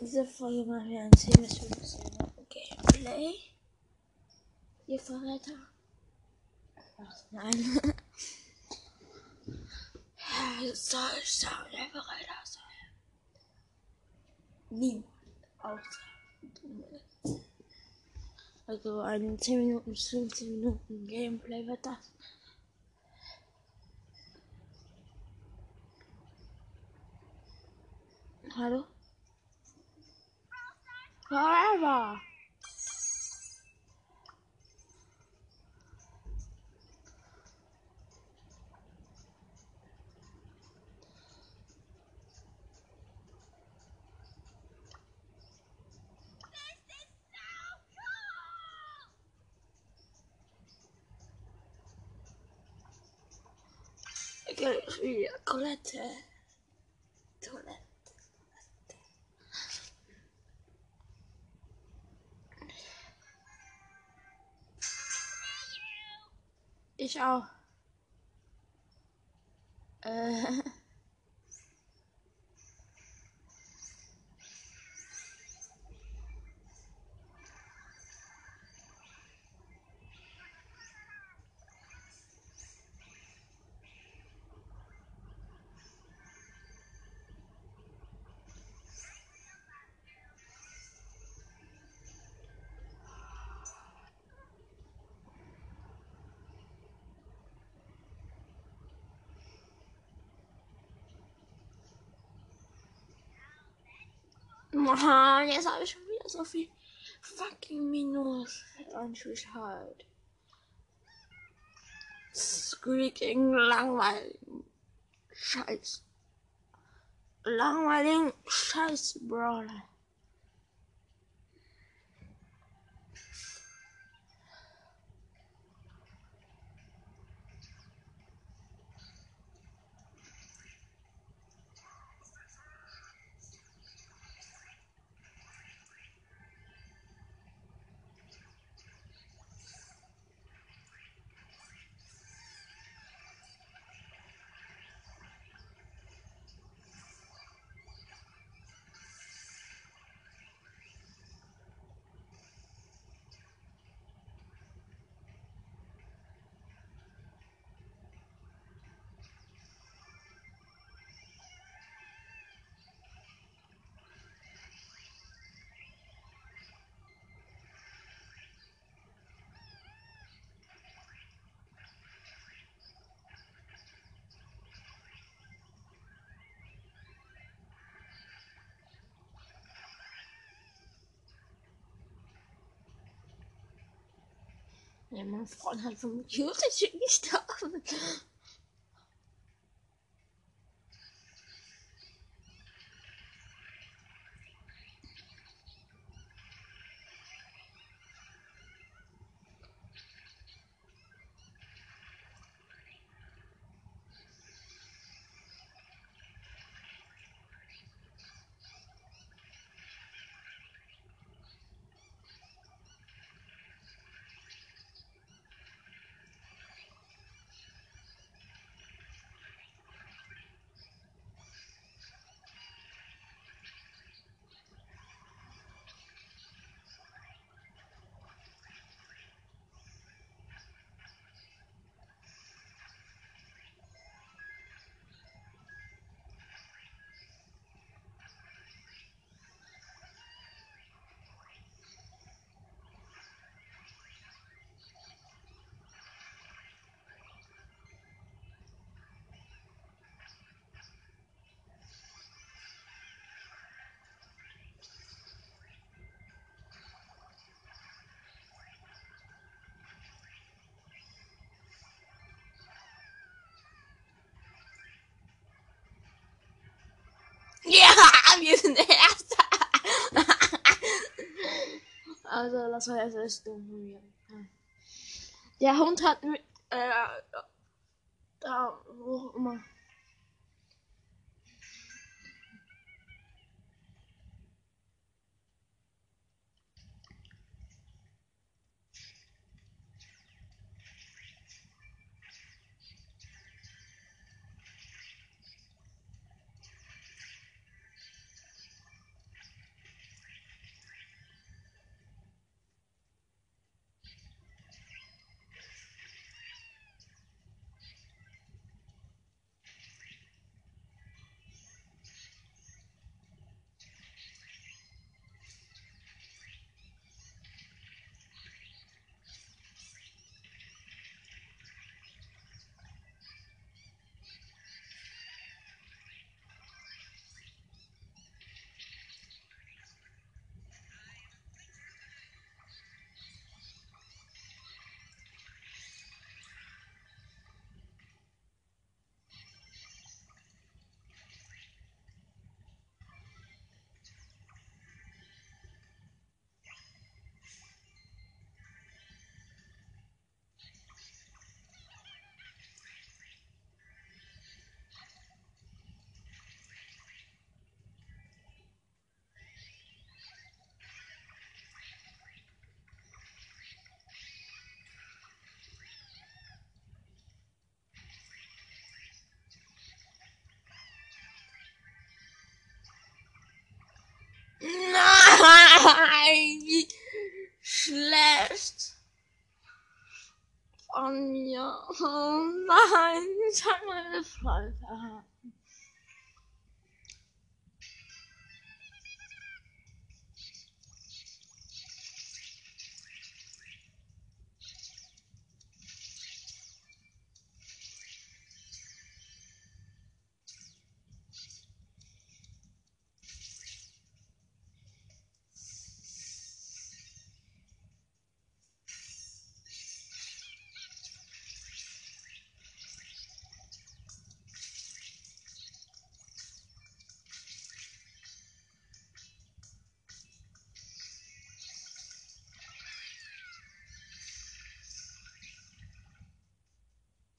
Diese Folge machen wir ein 10 bis 15 Minuten Gameplay. Ihr Verräter. Ach, nein. soll ich sagen, der Verräter sein? Niemand. Außer. Also ein 10 Minuten bis 15 Minuten Gameplay wird das. Hallo? forever. I can't see a collector. Toilet. Ich auch. Äh. Mann, jetzt habe ich schon wieder so viel fucking Minus angeschaut. Squeaking langweiligen Scheiß. Langweiligen Scheiß, Brawler. Mein Freund hat von Security gestorben. Ja, wir sind der Erste. also, das war von mir. Der Hund hat mit, äh,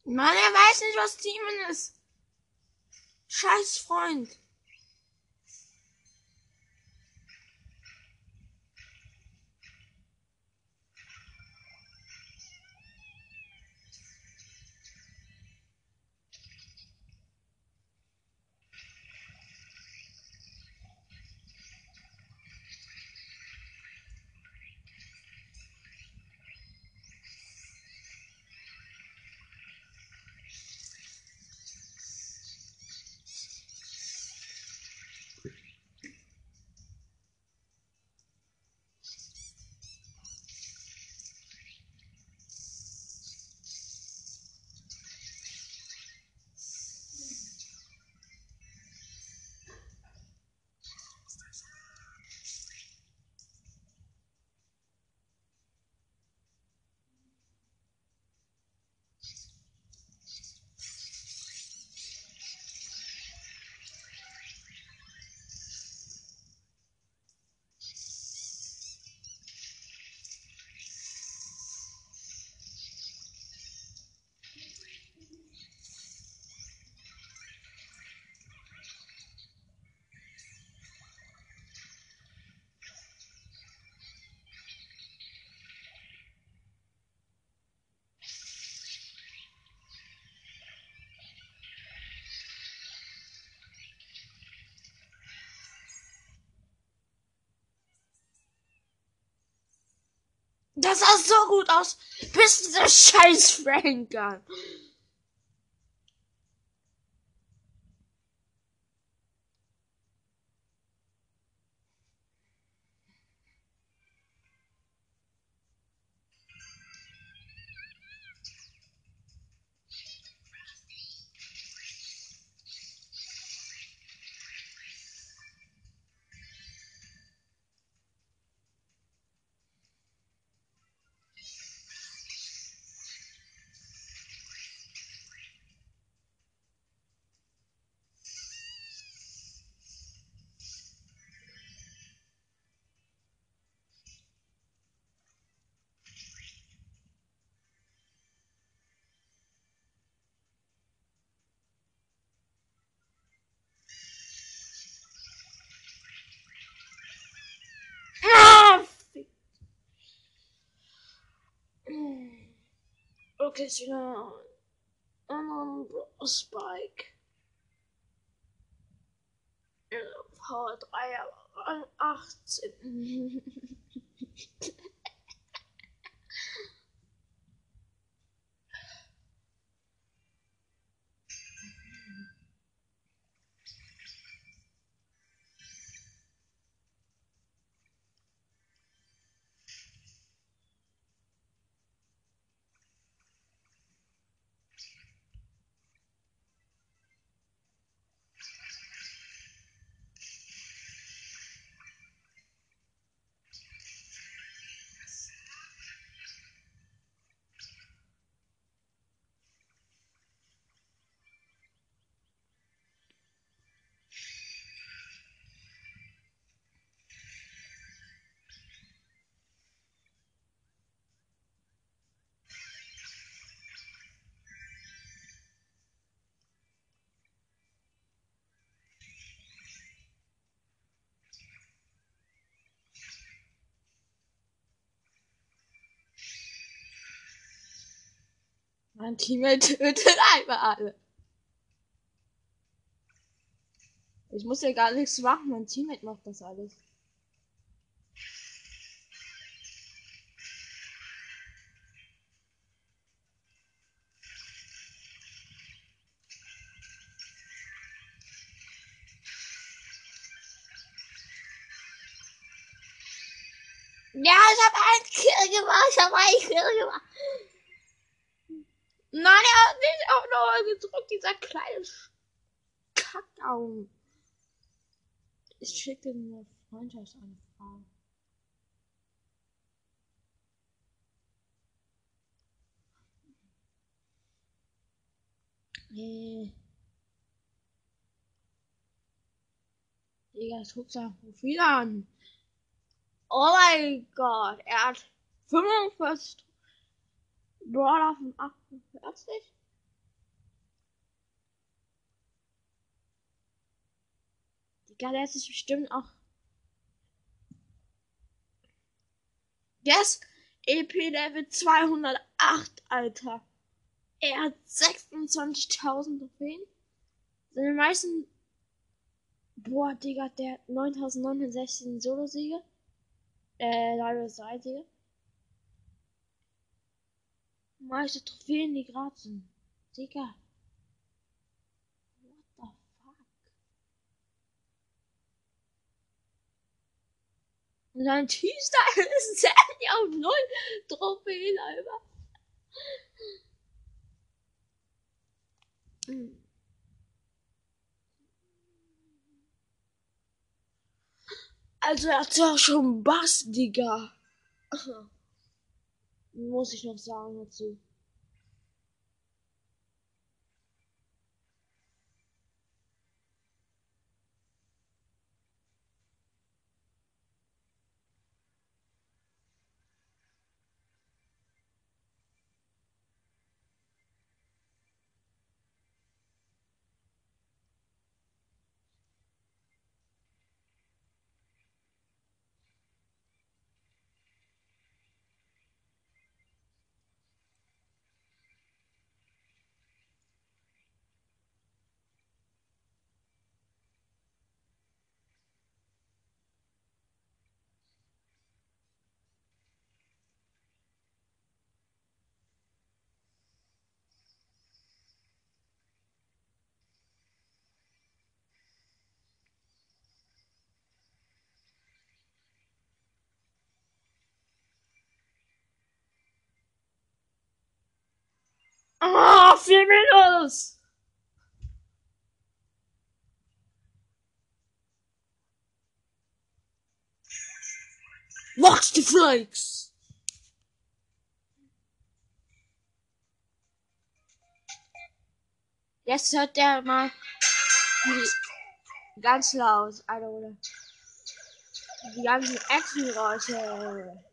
Mann, er weiß nicht, was Demon ist. Scheiß Freund. Das sah so gut aus, bis dieser scheiß Frank kam. Ah, fick. Okay, ist wieder ein Spike. Power 3, 18. Mein Teammate tötet einfach alle. Ich muss ja gar nichts machen, mein Teammate macht das alles. Ja, ich hab einen Kill gemacht, ich hab einen Kill gemacht. Noah gedrückt, dieser kleine Kackaugen. Ich schicke dir eine Freundschaftsanfrage. Nee. Digga, guck sein Profil an. Oh mein Gott, er hat 45 Brawler von 48. der ist bestimmt auch. Der ist EP Level 208, Alter. Er hat 26.000 Trophäen. Seine meisten. Boah, Digga, der hat 9.916 Solo-Siege. Äh, leider 3 Siege. Meiste Trophäen, die gratis sind. Digga. Und sein T-Style ist Sandy auf 0 Trophäen, Alter. Also er hat ja schon Bass, Digga. Muss ich noch sagen dazu. Ah, vier Minus! Watch the flakes! Jetzt hört der mal ganz laut, also die ganzen Actiongeräusche.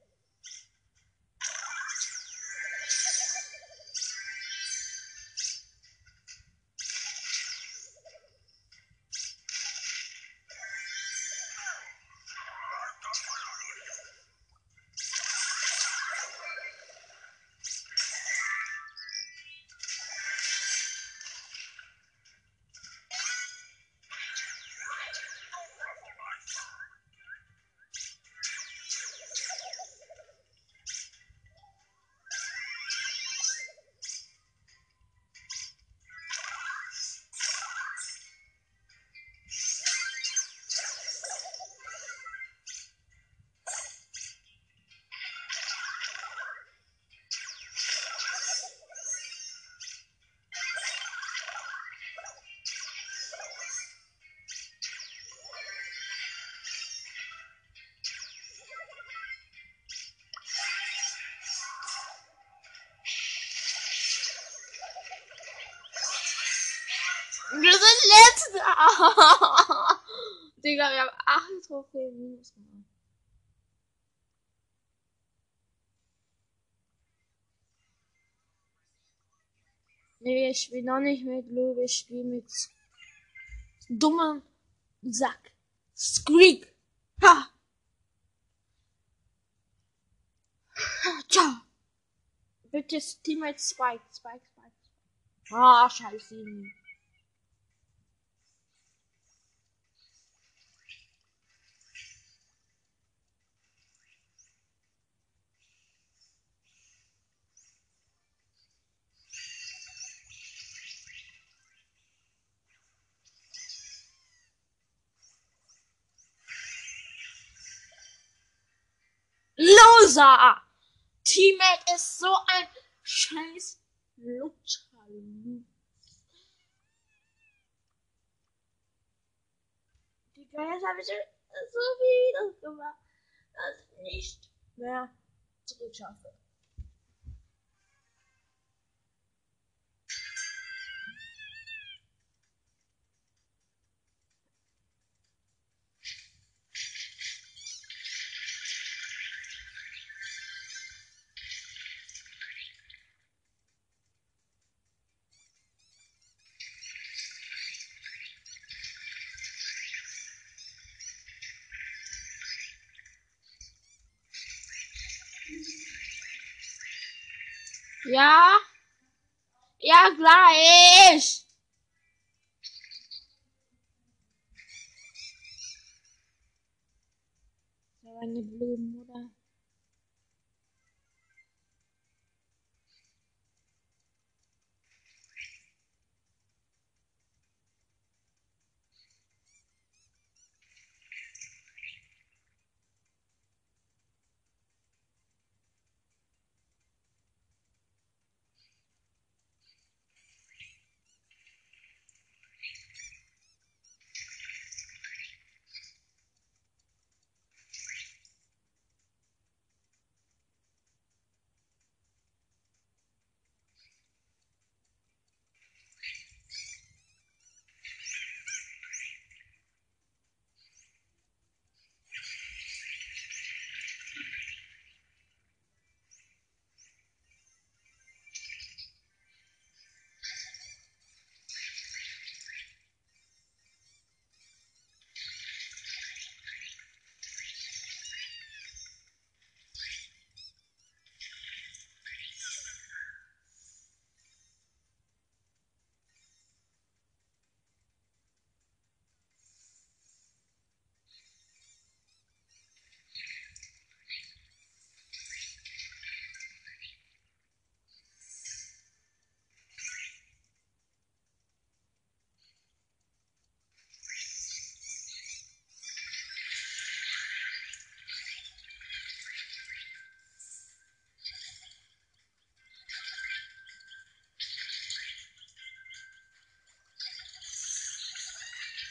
Wir spielen noch nicht mit Lou, wir spielen mit dummer Sack. Squeak. Ha. Ciao. Bitte Teammate Spike, Spike, Spike. Ah, scheiße. Loser! Teammate ist so ein scheiß Lutscher. Digga, jetzt habe ich so viel gemacht, dass ich nicht mehr zurückschaffe. Ja. Ja, gleich. Meine Blumen, oder?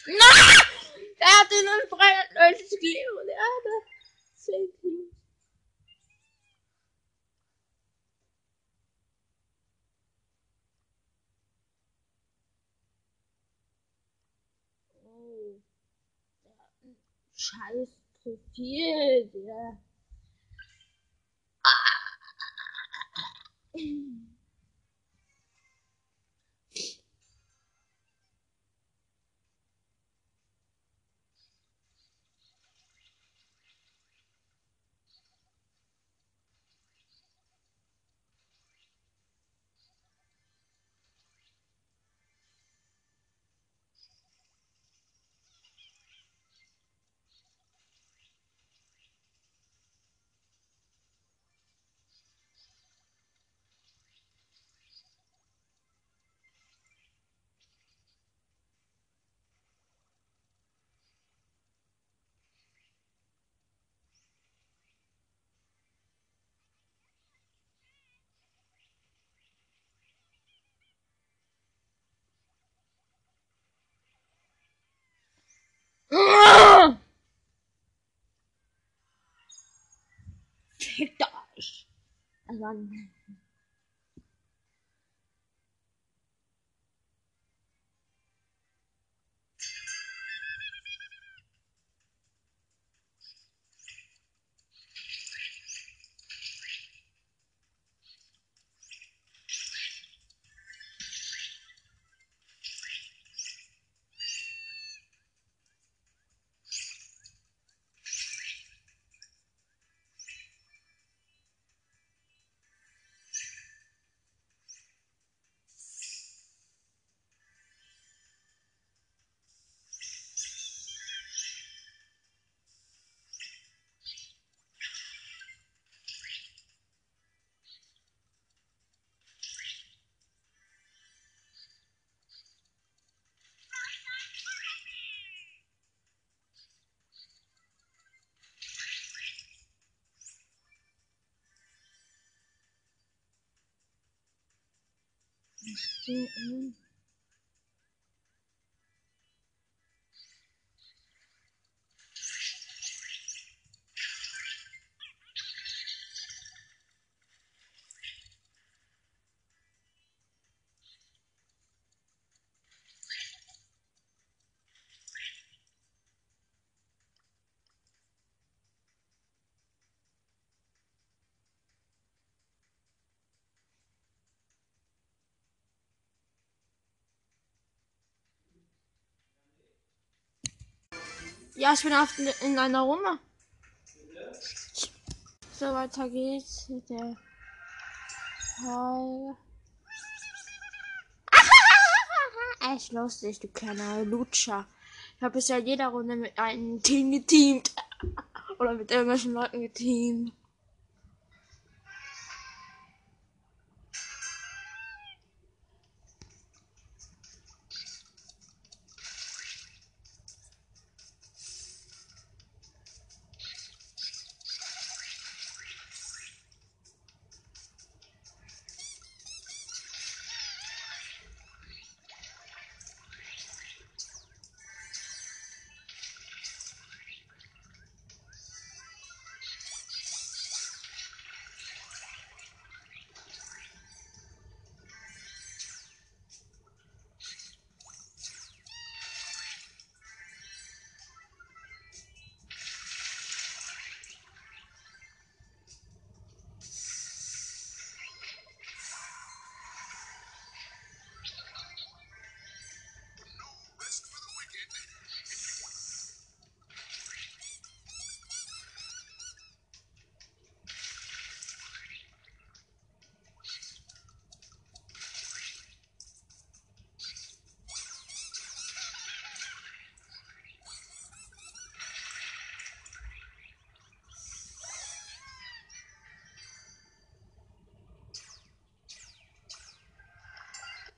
Nein! Er hat einen freien gegeben und er hatte 10 Teams. Oh. Hat scheiß Profil, der. Ah. Fickt euch. Also, Mhm. Ja, ich bin auf, in einer Runde. So, weiter geht's mit der. Echt lustig, du kleiner Lutscher. Ich habe bisher jeder Runde mit einem Team geteamt. Oder mit irgendwelchen Leuten geteamt.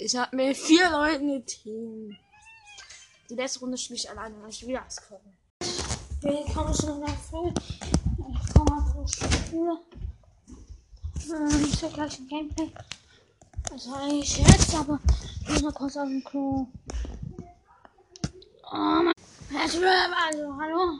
Ich habe mit vier Leuten geteamt. Die letzte Runde spiele ich alleine, weil ich wieder was können. Willkommen zu einer Folge. Ich komme aus der Schule. Ähm, ich gleich ein Gameplay. Das sage ich jetzt, aber ich muss mal kurz auf dem Klo. Oh mein Herzlich also, hallo.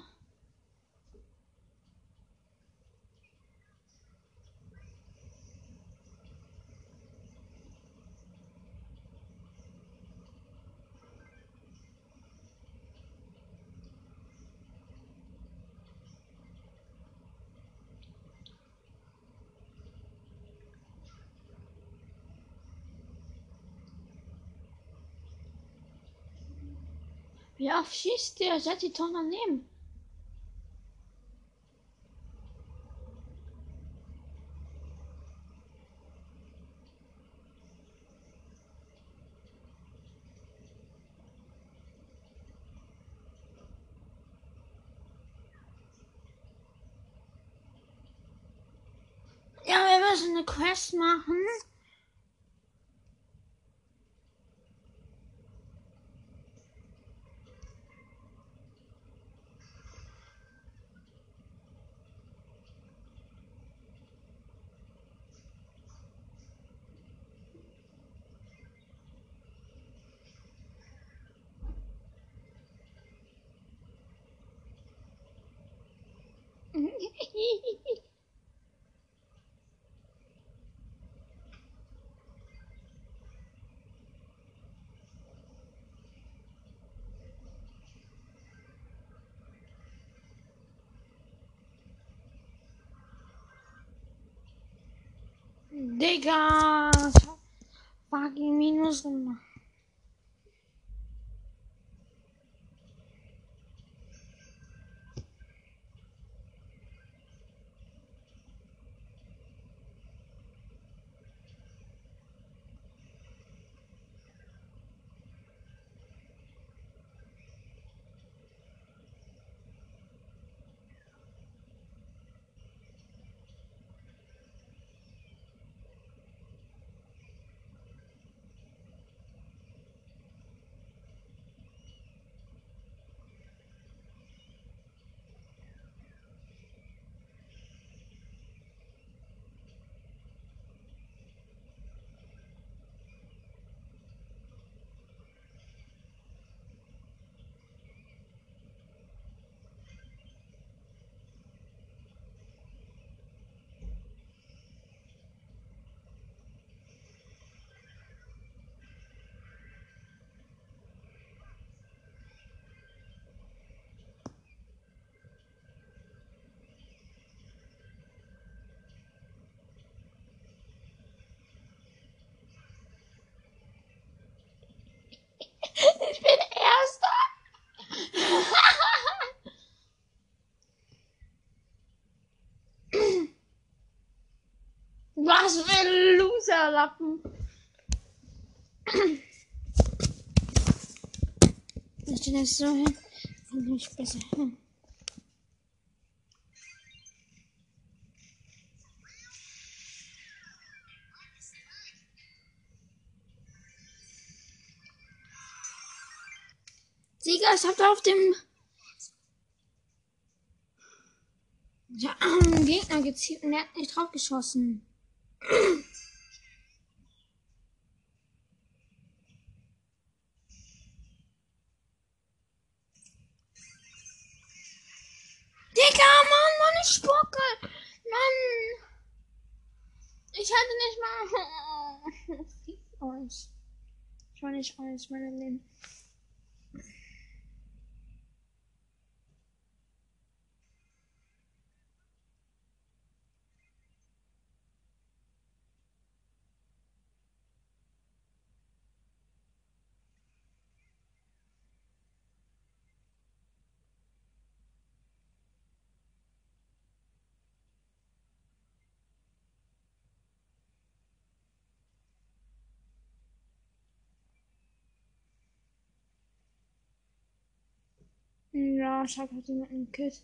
Schießt der? Setzt die Tonne daneben. Ja, wir müssen eine Quest machen. Digga, ich hab fucking Minus gemacht. Was für ein Loserlappen. Ich stehe das so hin. Finde ich besser hin. Sieger, ich hab da auf dem ja, Gegner gezielt und er hat nicht drauf geschossen. Digga, Mann, Mann, ich spucke. Mann. Ich hatte nicht mal. Ich war nicht euch, meine Lieben. Ja, ich habe heute mit einem Kit.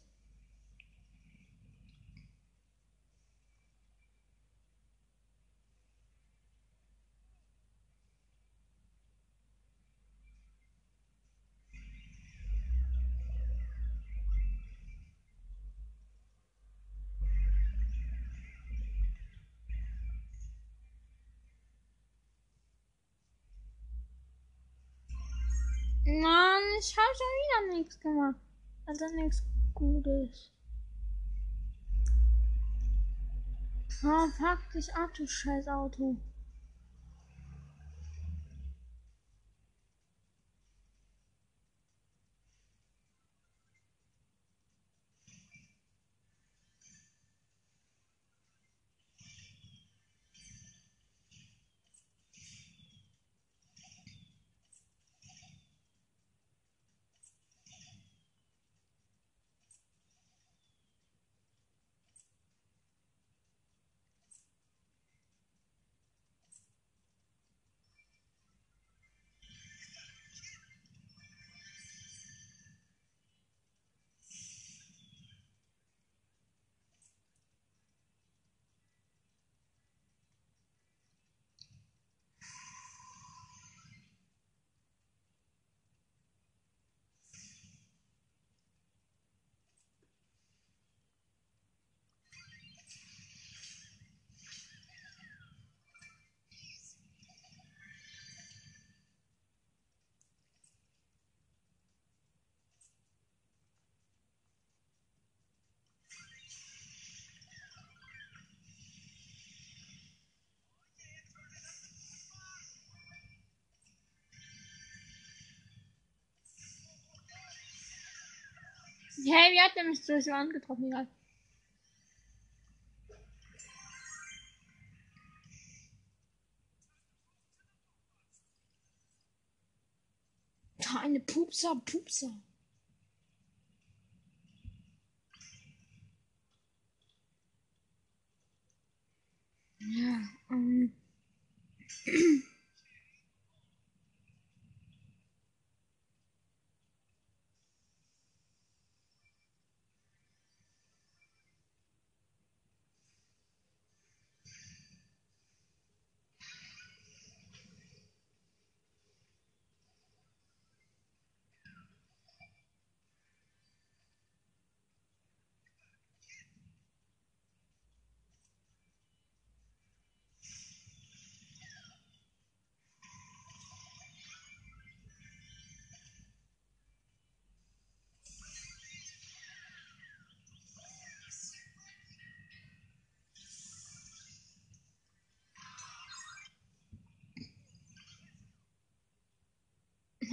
Mann, ich habe schon wieder nichts gemacht. Also nichts Gutes. Oh, fuck dich ab, du scheiß Auto. Hey, wie hat der mich so angetroffen? Egal. Eine Pupser, Pupser. Ja, ähm.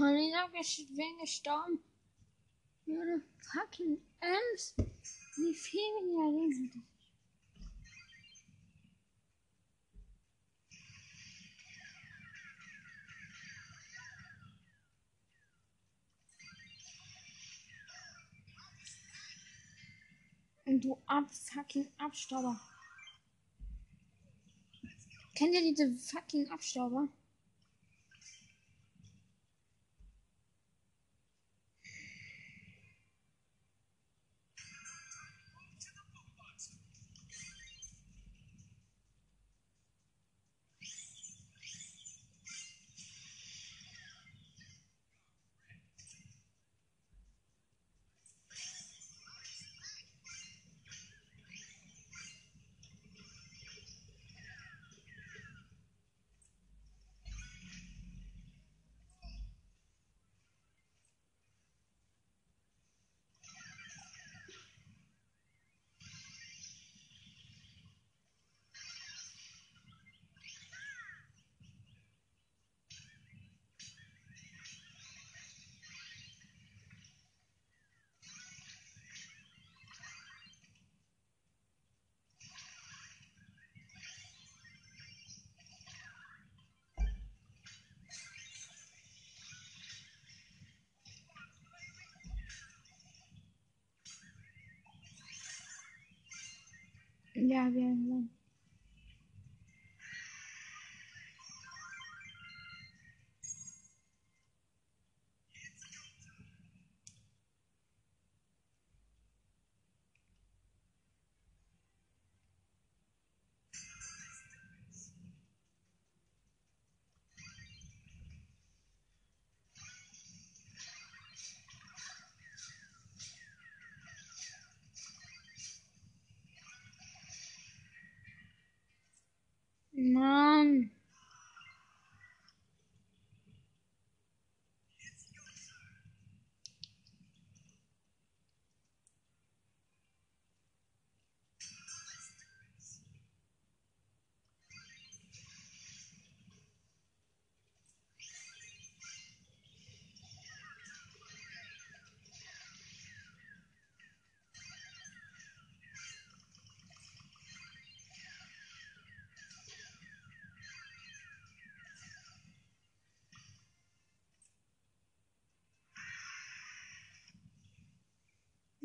Mann, ich hab ges- bin gestorben. Junge, fucking Ems. Wie viel weniger Leben hatte ich? Und du ab fucking Abstauber. Kennt ihr diese fucking Abstauber? Ja, wir. Mann.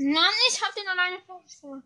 Mann, ich hab den alleine vor.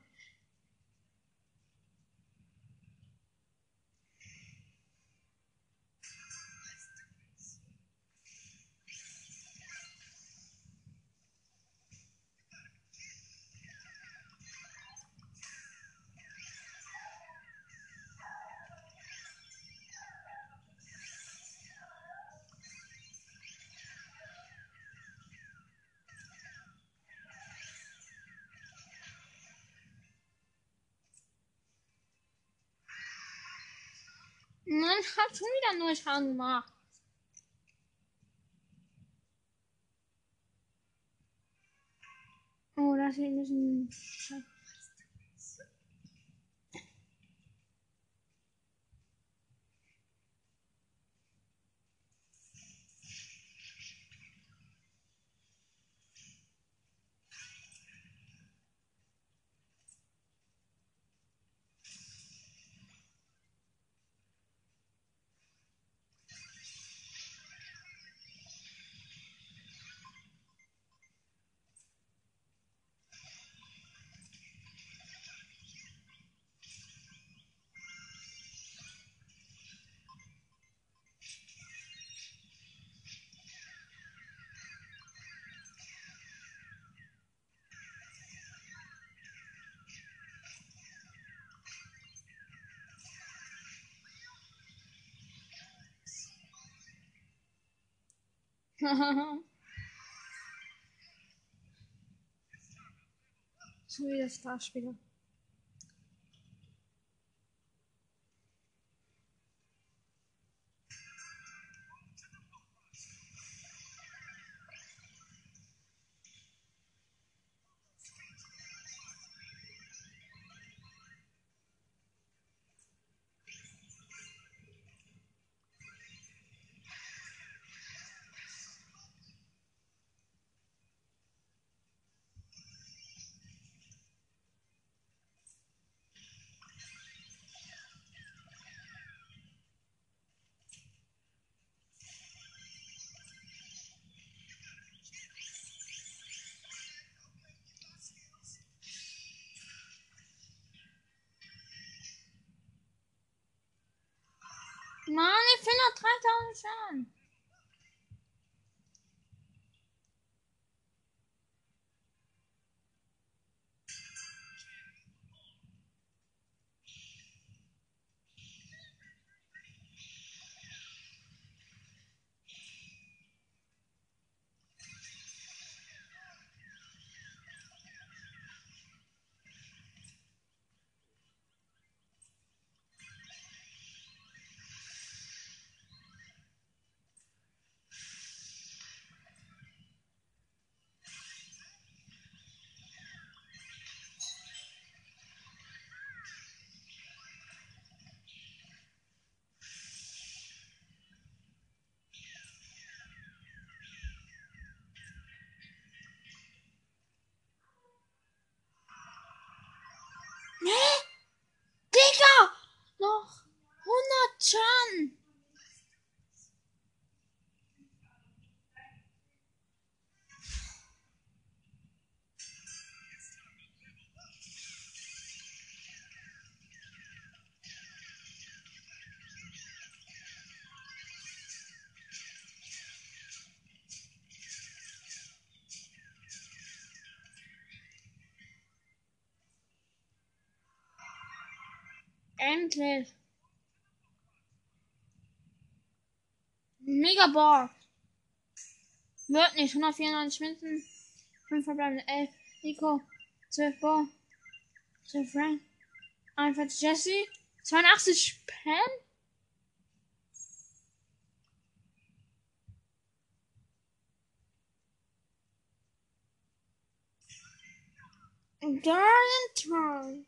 Mann, hat schon wieder nur Schaden gemacht. Oh, das hier ein so wie der Starspieler. wrong? Endlich. Mega Bock. Wird nicht. 194 Münzen. 5 verbleibende 11. Nico. 12 Bo. 12 Frank. 41 Jesse. 82 Pam. Darn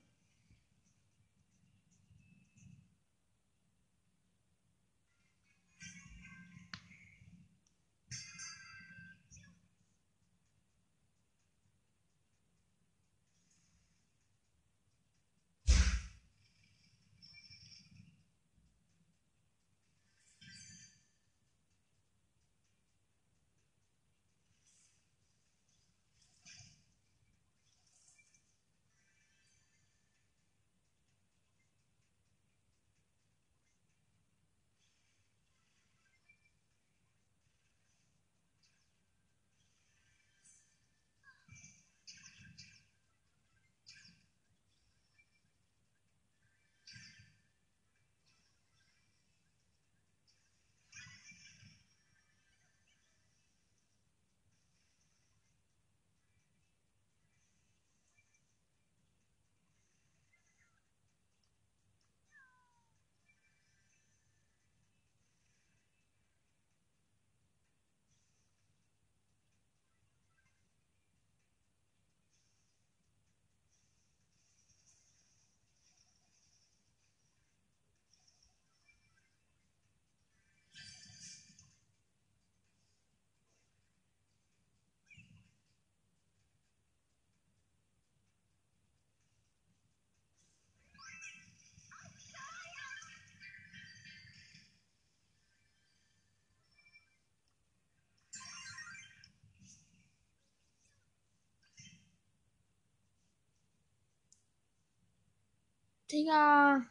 Digga.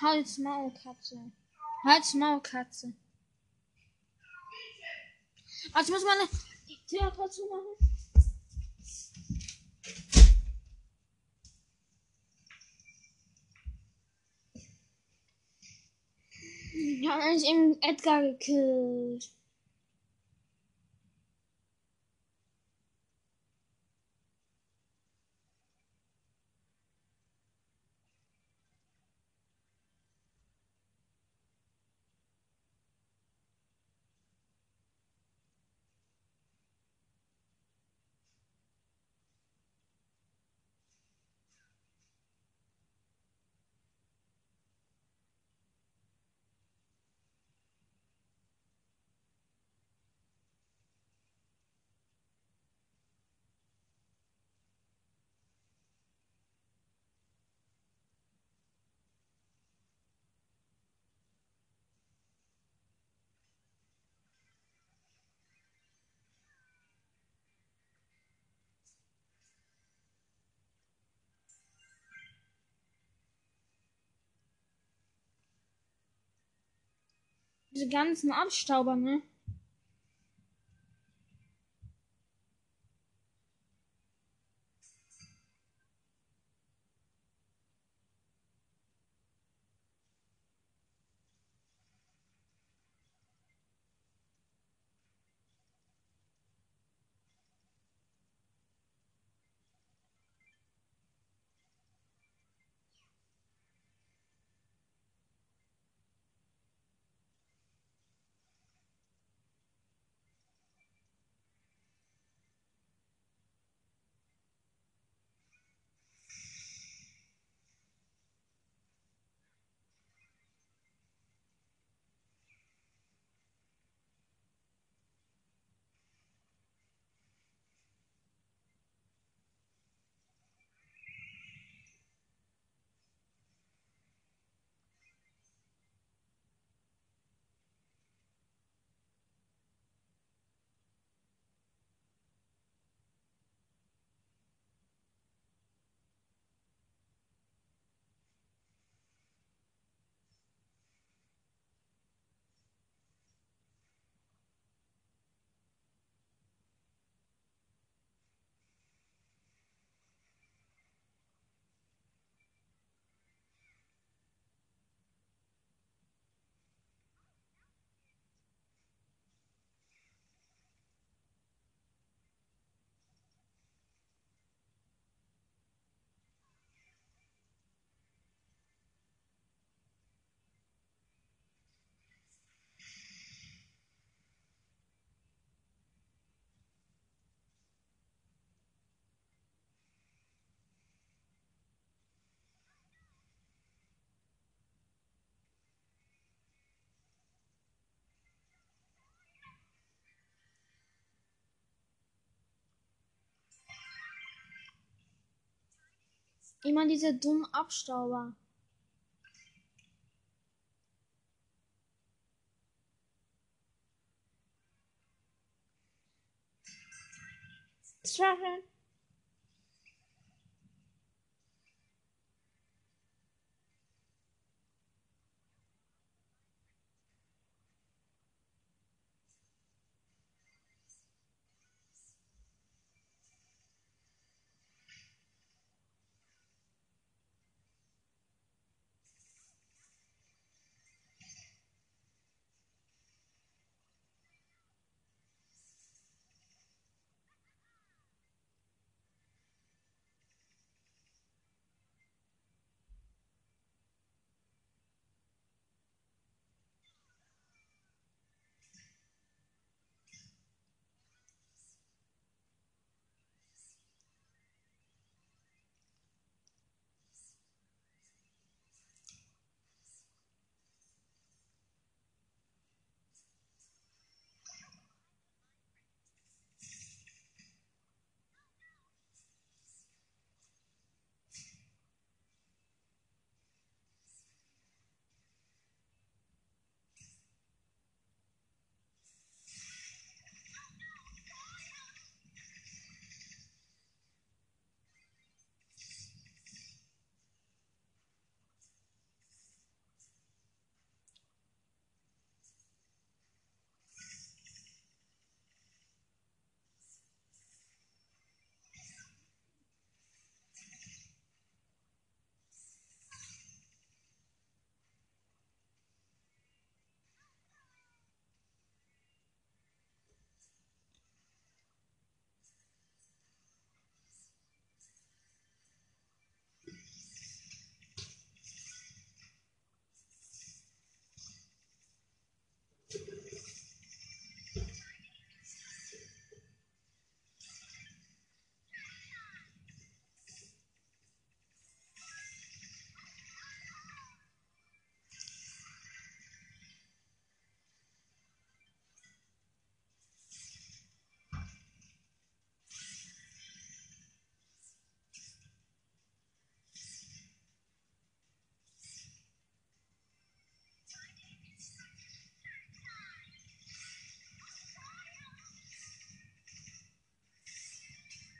Hals Maul Katze. Hals Maul Katze. Also ich muss meine Tür dazu machen. Ich eben Edgar gekillt. Diese ganzen Abstauber, ne? Immer diese dummen Abstauber. Strafen.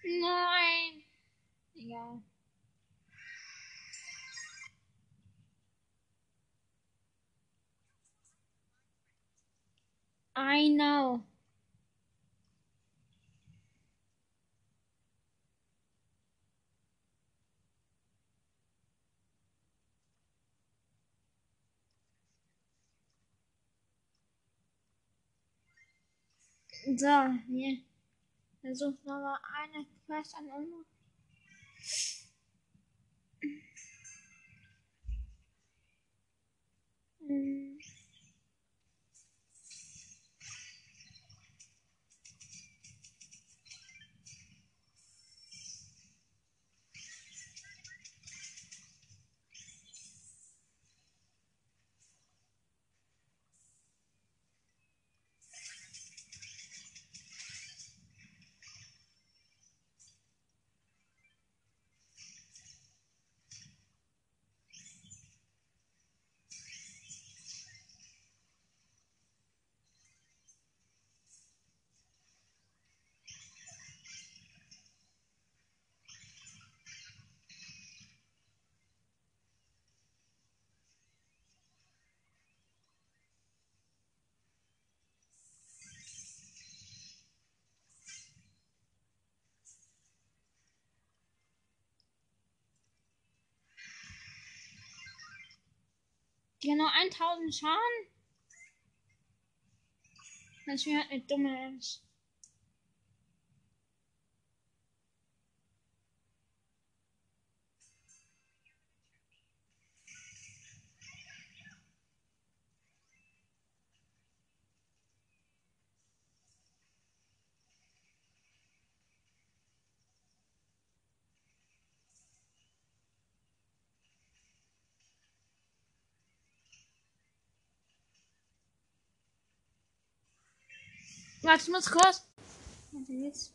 Nein. Egal. I know. So, hier. Versucht nochmal eine Quest an uns. Hm. Genau 1000 Schaden. Das wäre halt eine dumme ist. Warte, ich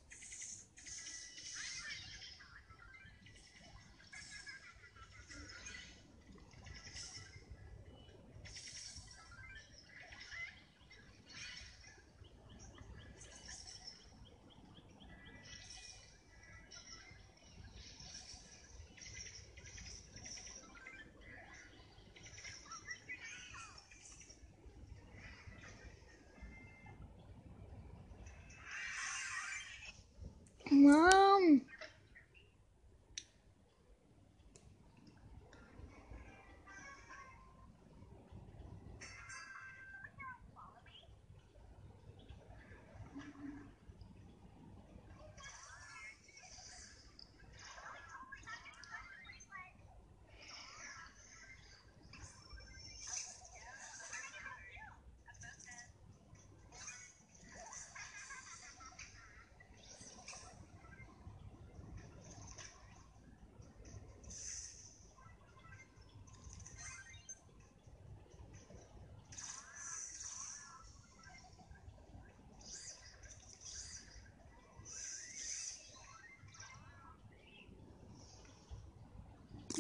妈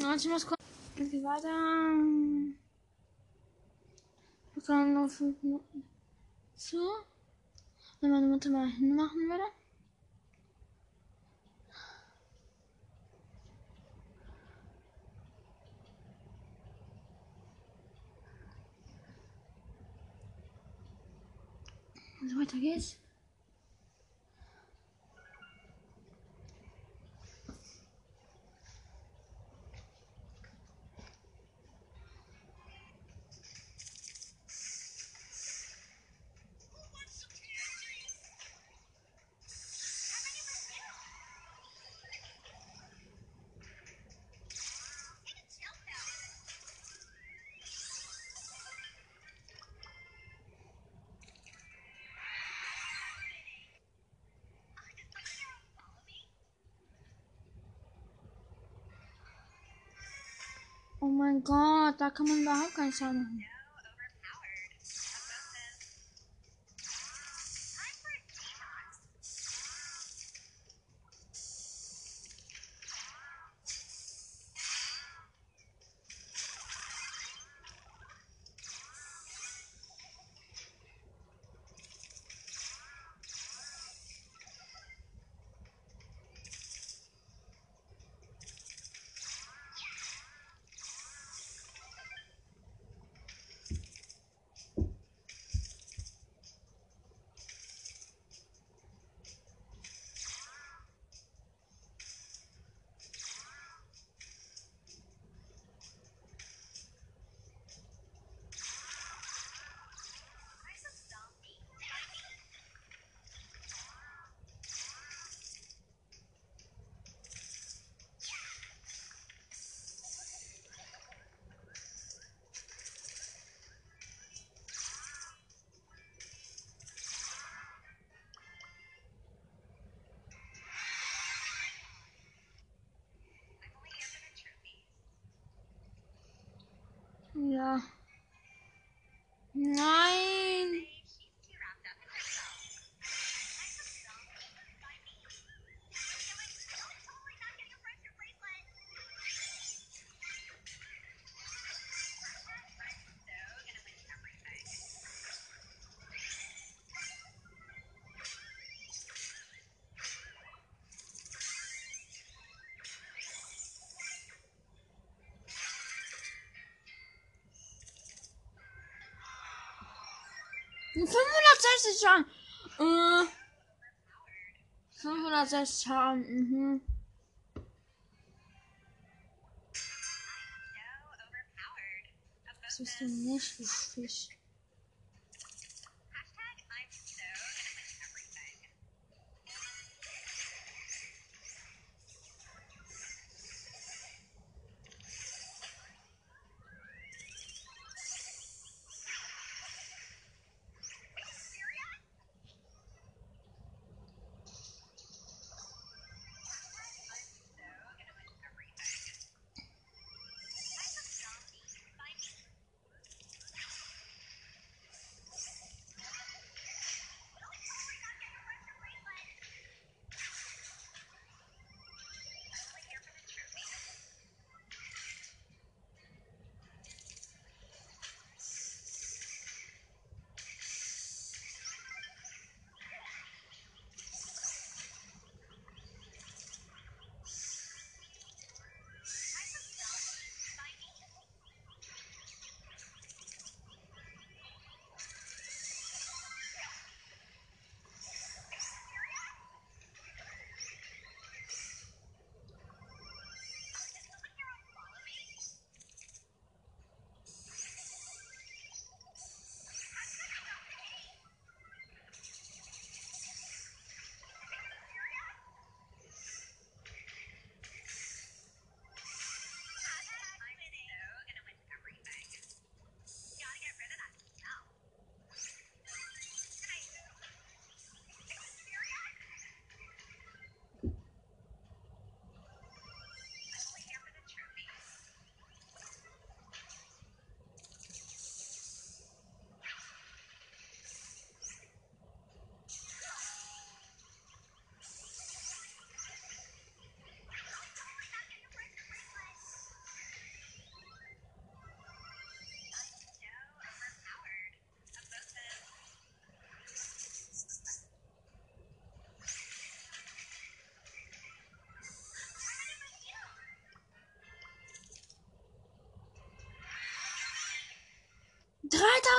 90 muss kommen. Okay, weiter. Wir kommen noch fünf Minuten zu. Wenn meine Mutter mal hinmachen würde. So, weiter geht's. Oh mein Gott, da kann man überhaupt keinen Schaden machen. 560 Schaden. Äh, 560 Schaden, mhm. Das ist denn nicht wichtig.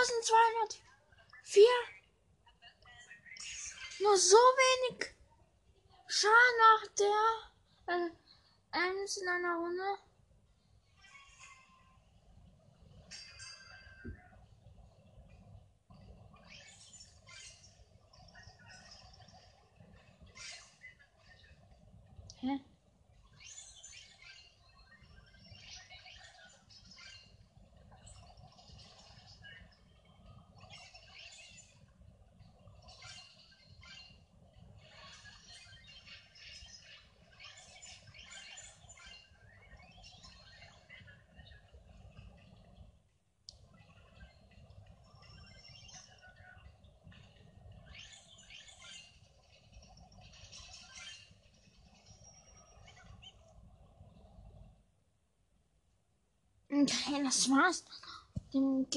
Dreitausendzweihundertvier. Nur so wenig Schaden macht der äh, Ems in einer Runde. Okay, das war's.